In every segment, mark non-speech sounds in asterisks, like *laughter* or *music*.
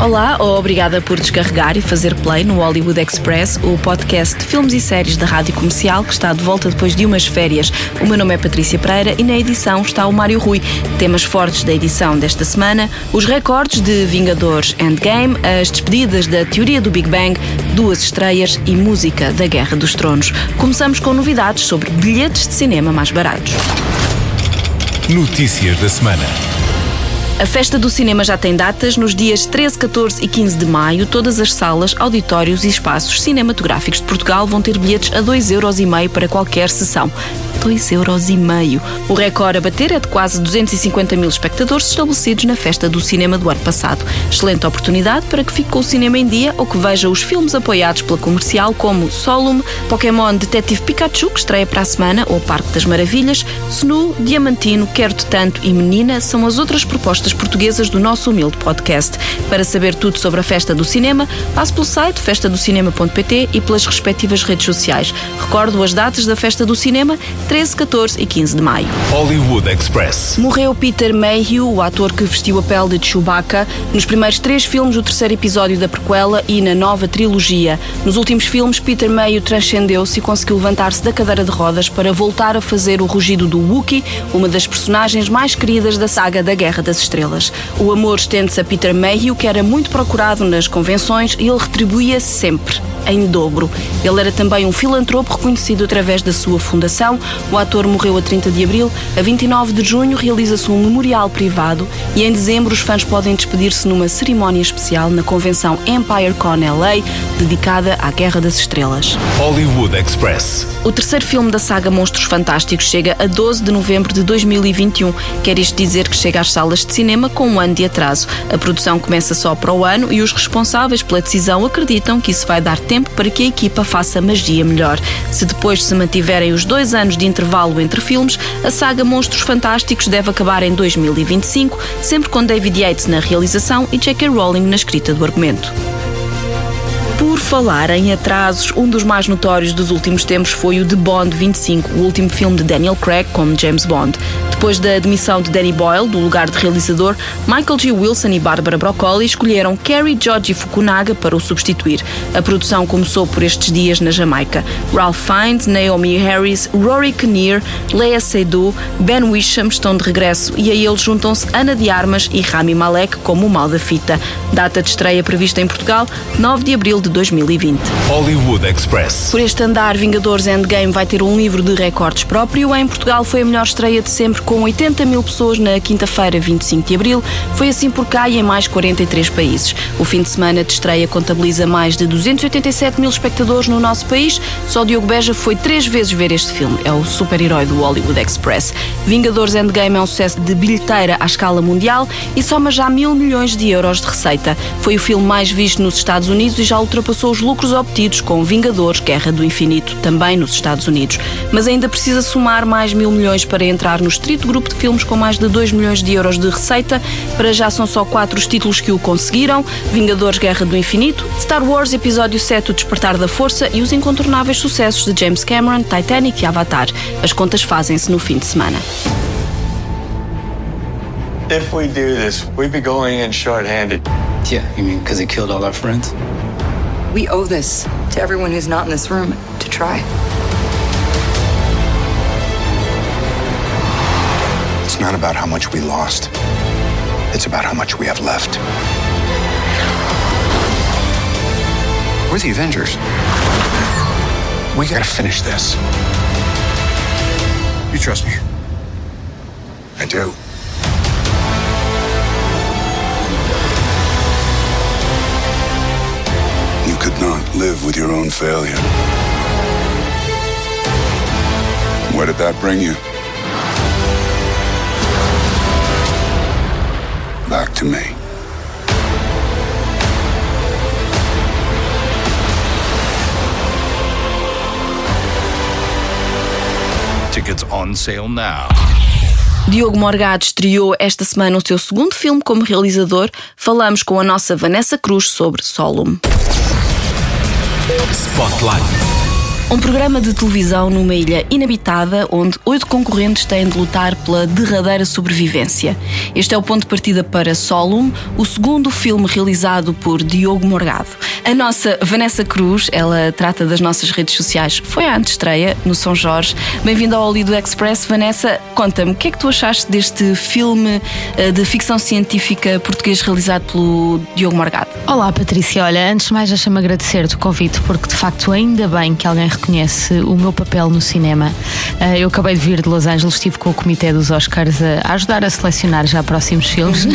Olá, obrigada por descarregar e fazer play no Hollywood Express, o podcast de filmes e séries da Rádio Comercial que está de volta depois de umas férias. O meu nome é Patrícia Pereira e na edição está o Mário Rui. Temas fortes da edição desta semana: os recordes de Vingadores Endgame, as despedidas da teoria do Big Bang, duas estreias e música da Guerra dos Tronos. Começamos com novidades sobre bilhetes de cinema mais baratos. Notícias da semana. A festa do cinema já tem datas. Nos dias 13, 14 e 15 de maio, todas as salas, auditórios e espaços cinematográficos de Portugal vão ter bilhetes a 2,5€ para qualquer sessão. 2,5€. O recorde a bater é de quase 250 mil espectadores estabelecidos na festa do cinema do ano passado. Excelente oportunidade para que fique com o cinema em dia ou que veja os filmes apoiados pela comercial como Solum, Pokémon Detetive Pikachu, que estreia para a semana, ou Parque das Maravilhas, Snu, Diamantino, Quero-te Tanto e Menina são as outras propostas portuguesas do nosso humilde podcast. Para saber tudo sobre a festa do cinema, passe pelo site festadocinema.pt e pelas respectivas redes sociais. Recordo as datas da festa do cinema, 13, 14 e 15 de maio. Hollywood Express. Morreu Peter Mayhew, o ator que vestiu a pele de Chewbacca, nos primeiros três filmes do terceiro episódio da prequela e na nova trilogia. Nos últimos filmes, Peter Mayhew transcendeu-se e conseguiu levantar-se da cadeira de rodas para voltar a fazer o rugido do Wookiee, uma das personagens mais queridas da saga da Guerra das Estrelas. O amor estende-se a Peter Mayhew, que era muito procurado nas convenções, e ele retribuía sempre em dobro. Ele era também um filantropo reconhecido através da sua fundação. O ator morreu a 30 de abril. A 29 de junho realiza-se um memorial privado e em dezembro os fãs podem despedir-se numa cerimónia especial na convenção Empire Con LA, dedicada à Guerra das Estrelas. Hollywood Express. O terceiro filme da saga Monstros Fantásticos chega a 12 de novembro de 2021. Quer isto dizer que chega às salas de cinema com um ano de atraso. A produção começa só para o ano e os responsáveis pela decisão acreditam que isso vai dar tempo para que a equipa faça magia melhor. Se depois se mantiverem os dois anos de intervalo entre filmes, a saga Monstros Fantásticos deve acabar em 2025, sempre com David Yates na realização e J.K. Rowling na escrita do argumento. Por falar em atrasos, um dos mais notórios dos últimos tempos foi o The Bond 25, o último filme de Daniel Craig como James Bond. Depois da admissão de Danny Boyle do lugar de realizador, Michael G. Wilson e Barbara Broccoli escolheram Kerry Joji Fukunaga para o substituir. A produção começou por estes dias na Jamaica. Ralph Fiennes, Naomi Harris, Rory Kinnear, Lea Seydoux, Ben Wisham estão de regresso e a eles juntam-se Ana de Armas e Rami Malek como o mal da fita. Data de estreia prevista em Portugal, 9 de abril de 2020. Hollywood Express. Por este andar, Vingadores Endgame vai ter um livro de recordes próprio. Em Portugal foi a melhor estreia de sempre, com 80 mil pessoas na quinta-feira, 25 de abril. Foi assim por cá e em mais 43 países. O fim de semana de estreia contabiliza mais de 287 mil espectadores no nosso país. Só Diogo Beja foi três vezes ver este filme. É o super-herói do Hollywood Express. Vingadores Endgame é um sucesso de bilheteira à escala mundial e soma já mil milhões de euros de receita. Foi o filme mais visto nos Estados Unidos e já ultrapassou os lucros obtidos com Vingadores Guerra do Infinito, também nos Estados Unidos. Mas ainda precisa somar mais mil milhões para entrar nos 30 dito grupo de filmes com mais de 2 milhões de euros de receita. Para já são só quatro os títulos que o conseguiram: Vingadores Guerra do Infinito, Star Wars Episódio 7 O Despertar da Força e os incontornáveis sucessos de James Cameron, Titanic e Avatar. As contas fazem-se no fim de semana. If we do this, we'd be going in short-handed. Yeah, you mean because he killed all our friends? We owe this to everyone who's not in this room to try. It's not about how much we lost. It's about how much we have left. We're the Avengers. We gotta finish this. You trust me? I do. You could not live with your own failure. Where did that bring you? Back to me. Tickets on sale now. Diogo Morgado estreou esta semana o seu segundo filme como realizador. Falamos com a nossa Vanessa Cruz sobre Solum. Spotlight. Um programa de televisão numa ilha inabitada onde oito concorrentes têm de lutar pela derradeira sobrevivência. Este é o ponto de partida para Solum, o segundo filme realizado por Diogo Morgado. A nossa Vanessa Cruz, ela trata das nossas redes sociais, foi à antestreia no São Jorge. Bem-vinda ao Lido Express. Vanessa, conta-me, o que é que tu achaste deste filme eh, de ficção científica português realizado pelo Diogo Morgado? Olá Patrícia, olha, antes de mais deixa-me agradecer-te o convite, porque de facto ainda bem que alguém reconhece o meu papel no cinema. Uh, eu acabei de vir de Los Angeles, estive com o comitê dos Oscars a, ajudar a selecionar já próximos filmes. *laughs*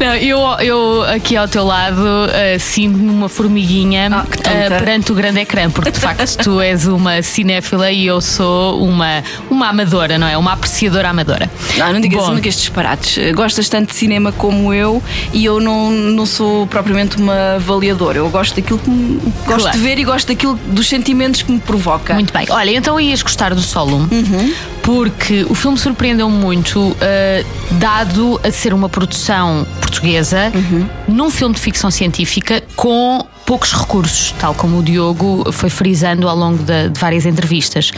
Não, eu, eu aqui ao teu lado uh, sinto-me uma formiguinha Ah, tonta. uh, perante o grande ecrã, porque de facto tu és uma cinéfila e eu sou uma, uma amadora, não é? Uma apreciadora amadora. Ah, não digas Bom, nunca estes disparates. Gostas tanto de cinema como eu e eu não, não sou propriamente uma avaliadora. Eu gosto daquilo que me, gosto Claro. de ver e gosto daquilo dos sentimentos que me provoca. Muito bem. Olha, então ias gostar do Solum, Uhum. Porque o filme surpreendeu muito, uh, dado a ser uma produção portuguesa, Uhum. num filme de ficção científica com poucos recursos, tal como o Diogo foi frisando ao longo de, de várias entrevistas.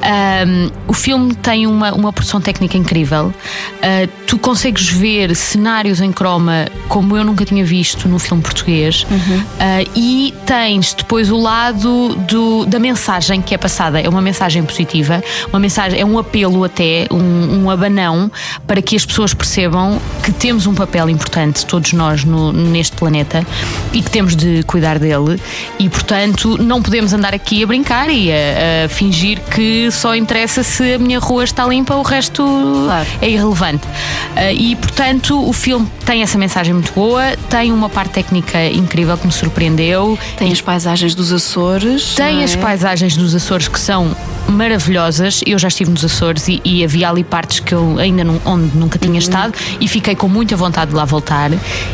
Um, o filme tem uma, uma produção técnica incrível. Uh, tu consegues ver cenários em croma como eu nunca tinha visto no filme português. Uh, e tens depois o lado do- da mensagem que é passada. É uma mensagem positiva, uma mensagem, é um apelo até, um, um abanão para que as pessoas percebam que temos um papel importante, todos nós, no- neste planeta e que temos de cuidar dele. E portanto, não podemos andar aqui a brincar e a, a fingir que só interessa se a minha rua está limpa, o resto Claro. é irrelevante. Uh, e portanto, o filme tem essa mensagem muito boa, tem uma parte técnica incrível que me surpreendeu. Tem as paisagens dos Açores. Tem não as é? paisagens dos Açores que são maravilhosas. Eu já estive nos Açores e, e havia ali partes que eu ainda não, onde nunca tinha estado e fiquei com muita vontade de lá voltar.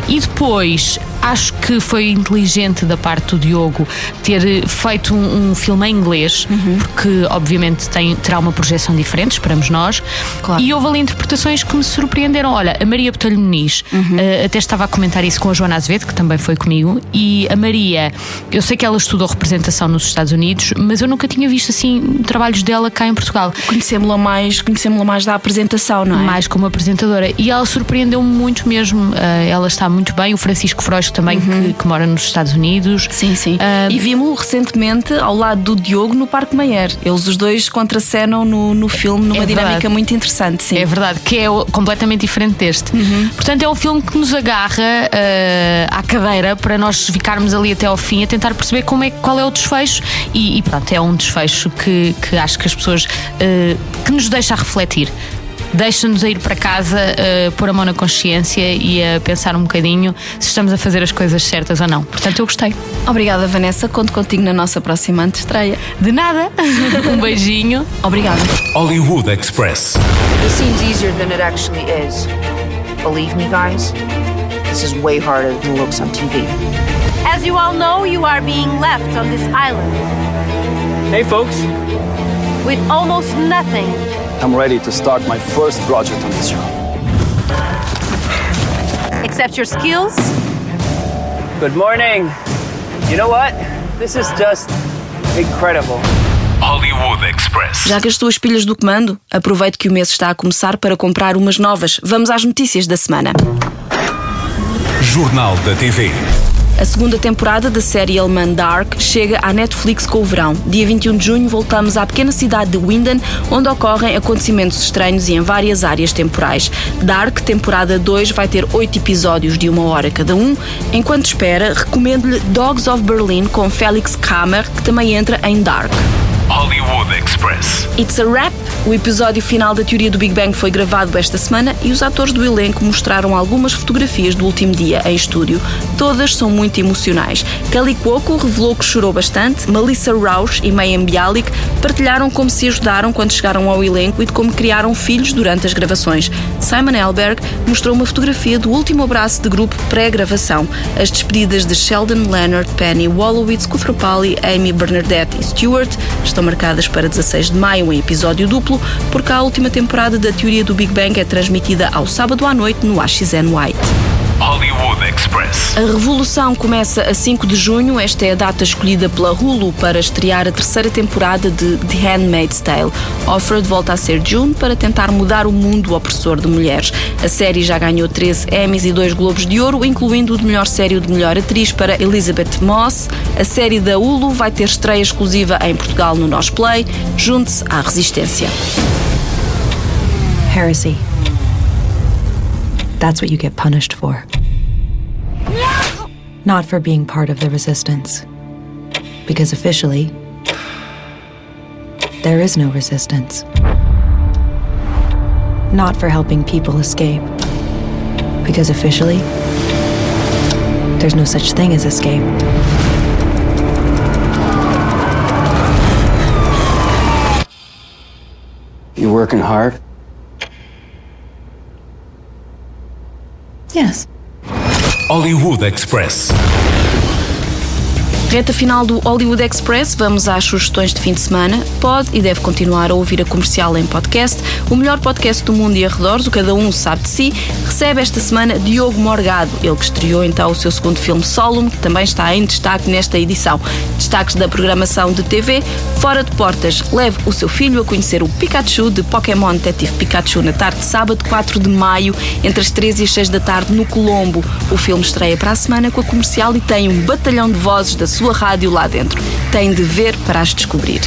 E depois acho que foi inteligente da parte do Diogo ter eh, feito um, um filme em inglês, porque obviamente tem, terá uma projeção diferente, esperamos nós. Claro. E houve ali interpretações que me surpreenderam. Olha, a Maria Botelho Muniz, eh, até estava a comentar isso com a Joana Azevedo, que também foi comigo, e a Maria, eu sei que ela estudou representação nos Estados Unidos, mas eu nunca tinha visto assim trabalhos dela cá em Portugal. Conhecemos-la mais, conhecemos mais da apresentação, não é? Mais como apresentadora. E ela surpreendeu-me muito mesmo. Eh, ela está muito bem. O Francisco Frois também, que, que mora nos Estados Unidos. Sim, sim. Ah, e vimos-lo recentemente ao lado do Diogo no Parque Mayer. Eles os dois contracenam no, no filme numa É dinâmica muito interessante, sim. É verdade, que é completamente diferente deste. Portanto, é um filme que nos agarra eh, à cadeira para nós ficarmos ali até ao fim a tentar perceber como é, qual é o desfecho. E, e pronto, é um desfecho que, que acho que as pessoas eh, que nos deixa a refletir. Deixa-nos a ir para casa, eh, pôr a mão na consciência e a pensar um bocadinho se estamos a fazer as coisas certas ou não. Portanto, eu gostei. Obrigada, Vanessa. Conto contigo na nossa próxima antestreia. De nada. *laughs* um beijinho. Obrigada. Hollywood Express. This seems easier than it actually is. Believe me, guys, this is way harder than looks on TV. As you all know, you are being left on this island Hey folks, with almost nothing. I'm ready to start my first project on this show. Except your skills Good morning. You know what? This is just incredible. Hollywood Express. Já que as tuas pilhas do comando, aproveito que o mês está a começar para comprar umas novas. Vamos às notícias da semana. Jornal da TV. A segunda temporada da série alemã Dark chega à Netflix com o verão. Dia 21 de junho voltamos à pequena cidade de Winden, onde ocorrem acontecimentos estranhos e em várias áreas temporais. Dark, temporada 2, vai ter oito episódios de uma hora cada um. Enquanto espera, recomendo-lhe Dogs of Berlin com Felix Kramer, que também entra em Dark. Hollywood Express. It's a Wrap. O episódio final da teoria do Big Bang foi gravado esta semana e os atores do elenco mostraram algumas fotografias do último dia em estúdio. Todas são muito emocionais. Kelly Cuoco revelou que chorou bastante. Melissa Rauch e Mayim Bialik partilharam como se ajudaram quando chegaram ao elenco e de como criaram filhos durante as gravações. Simon Elberg mostrou uma fotografia do último abraço de grupo pré-gravação. As despedidas de Sheldon Leonard, Penny Wolowitz, Kufrapali, Amy Bernadette e Stewart estão marcadas para 16 de maio em episódio duplo, porque a última temporada da teoria do Big Bang é transmitida ao sábado à noite no AXN White. Hollywood Express. A revolução começa a 5 de junho. Esta é a data escolhida pela Hulu para estrear a terceira temporada de The Handmaid's Tale. Offred volta a ser June para tentar mudar o mundo opressor de mulheres. A série já ganhou 13 Emmys e 2 Globos de Ouro, incluindo o de melhor série e de melhor atriz para Elizabeth Moss. A série da Hulu vai ter estreia exclusiva em Portugal no Nós Play. Junte-se à resistência. Heresy. That's what you get punished for. Not for being part of the resistance. Because officially, there is no resistance. Not for helping people escape. Because officially, there's no such thing as escape. You working hard? Yes. Hollywood Express. Reta final do Hollywood Express, vamos às sugestões de fim de semana. Pode e deve continuar a ouvir a comercial em podcast. O melhor podcast do mundo e arredores, o Cada Um Sabe de Si, recebe esta semana Diogo Morgado, ele que estreou então o seu segundo filme Solum, que também está em destaque nesta edição. Destaques da programação de TV, Fora de Portas, leve o seu filho a conhecer o Pikachu de Pokémon Detetive Pikachu na tarde de sábado, 4 de maio, entre as 3 e as 6 da tarde, no Colombo. O filme estreia para a semana com a comercial e tem um batalhão de vozes da sua rádio lá dentro. Tem de ver para as descobrir.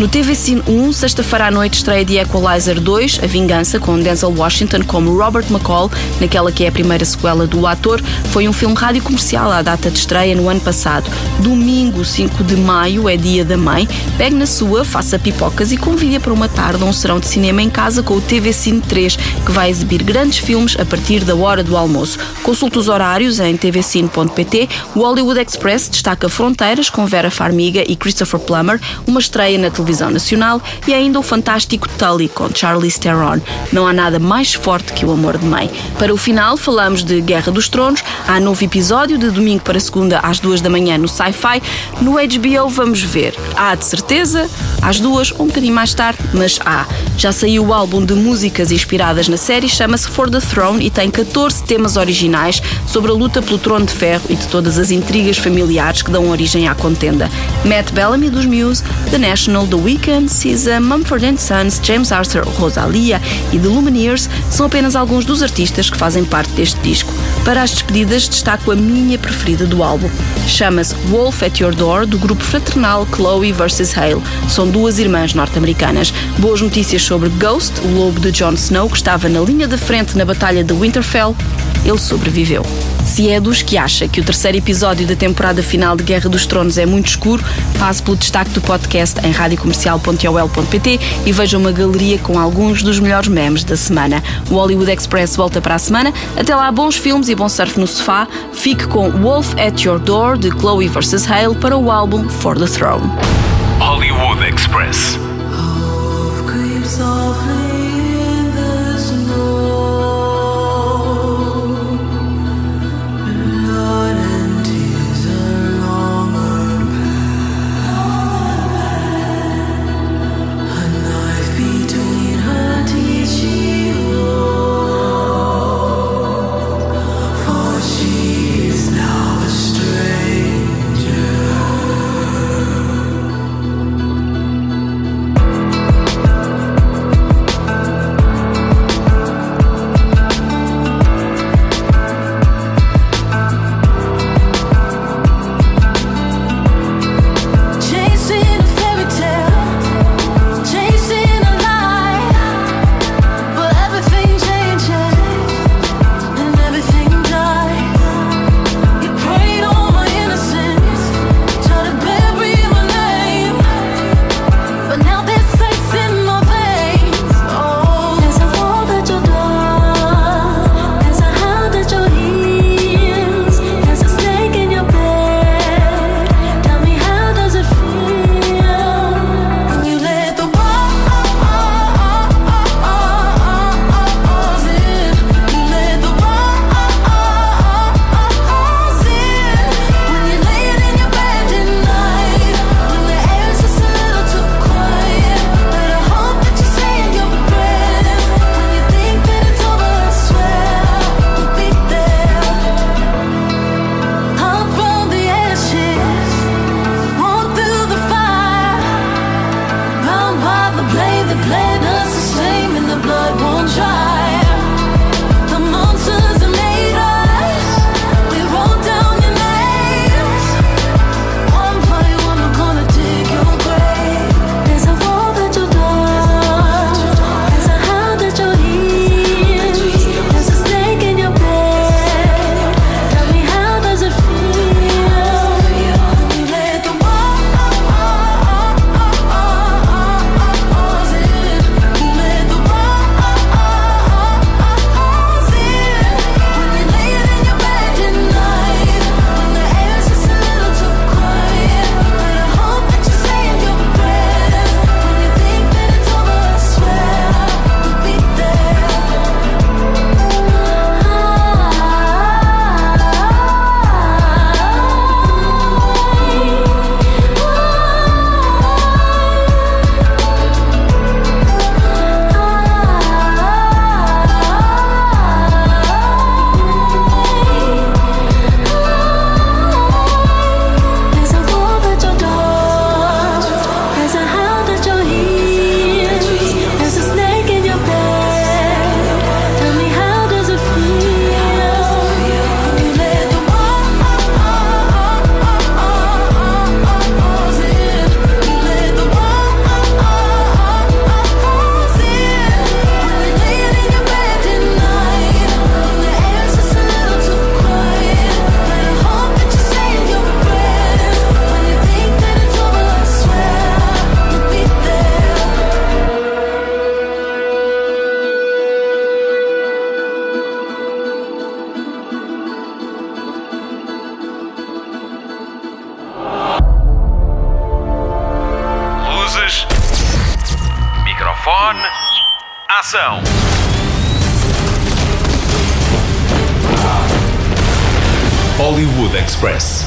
No TV Cine 1, sexta-feira à noite, estreia de Equalizer 2, A Vingança, com Denzel Washington como Robert McCall, naquela que é a primeira sequela do ator. Foi um filme rádio comercial à data de estreia no ano passado. Domingo, 5 de maio, é dia da mãe. Pegue na sua, faça pipocas e convide para uma tarde a um serão de cinema em casa com o TV Cine 3, que vai exibir grandes filmes a partir da hora do almoço. Consulte os horários em tvcine.pt. O Hollywood Express destaca Fronteiras com Vera Farmiga e Christopher Plummer, uma estreia na televisão nacional, e ainda o fantástico Tully com Charlize Theron. Não há nada mais forte que o amor de mãe. Para o final, falamos de Guerra dos Tronos. Há novo episódio de domingo para segunda às duas da manhã no Sci-Fi. No HBO vamos ver. Há de certeza, às duas, um bocadinho mais tarde, mas há. Já saiu o álbum de músicas inspiradas na série, chama-se For the Throne e tem 14 temas originais sobre a luta pelo trono de ferro e de todas as intrigas familiares que dão origem à contenda. Matt Bellamy dos Muse, The National, The Weeknd, SZA, Mumford Sons, James Arthur, Rosalia e The Lumineers são apenas alguns dos artistas que fazem parte deste disco. Para as despedidas, destaco a minha preferida do álbum. Chama-se Wolf at Your Door, do grupo fraternal Chloe vs. Hale. São duas irmãs norte-americanas. Boas notícias sobre Ghost, o lobo de Jon Snow, que estava na linha de frente na Batalha de Winterfell. Ele sobreviveu. Se é dos que acha que o terceiro episódio da temporada final de Guerra dos Tronos é muito escuro, passe pelo destaque do podcast em radiocomercial.ol.pt e veja uma galeria com alguns dos melhores memes da semana. O Hollywood Express volta para a semana. Até lá, bons filmes e bom surf no sofá. Fique com Wolf at Your Door de Chloe vs. Hale para o álbum For the Throne. Hollywood Express. Express.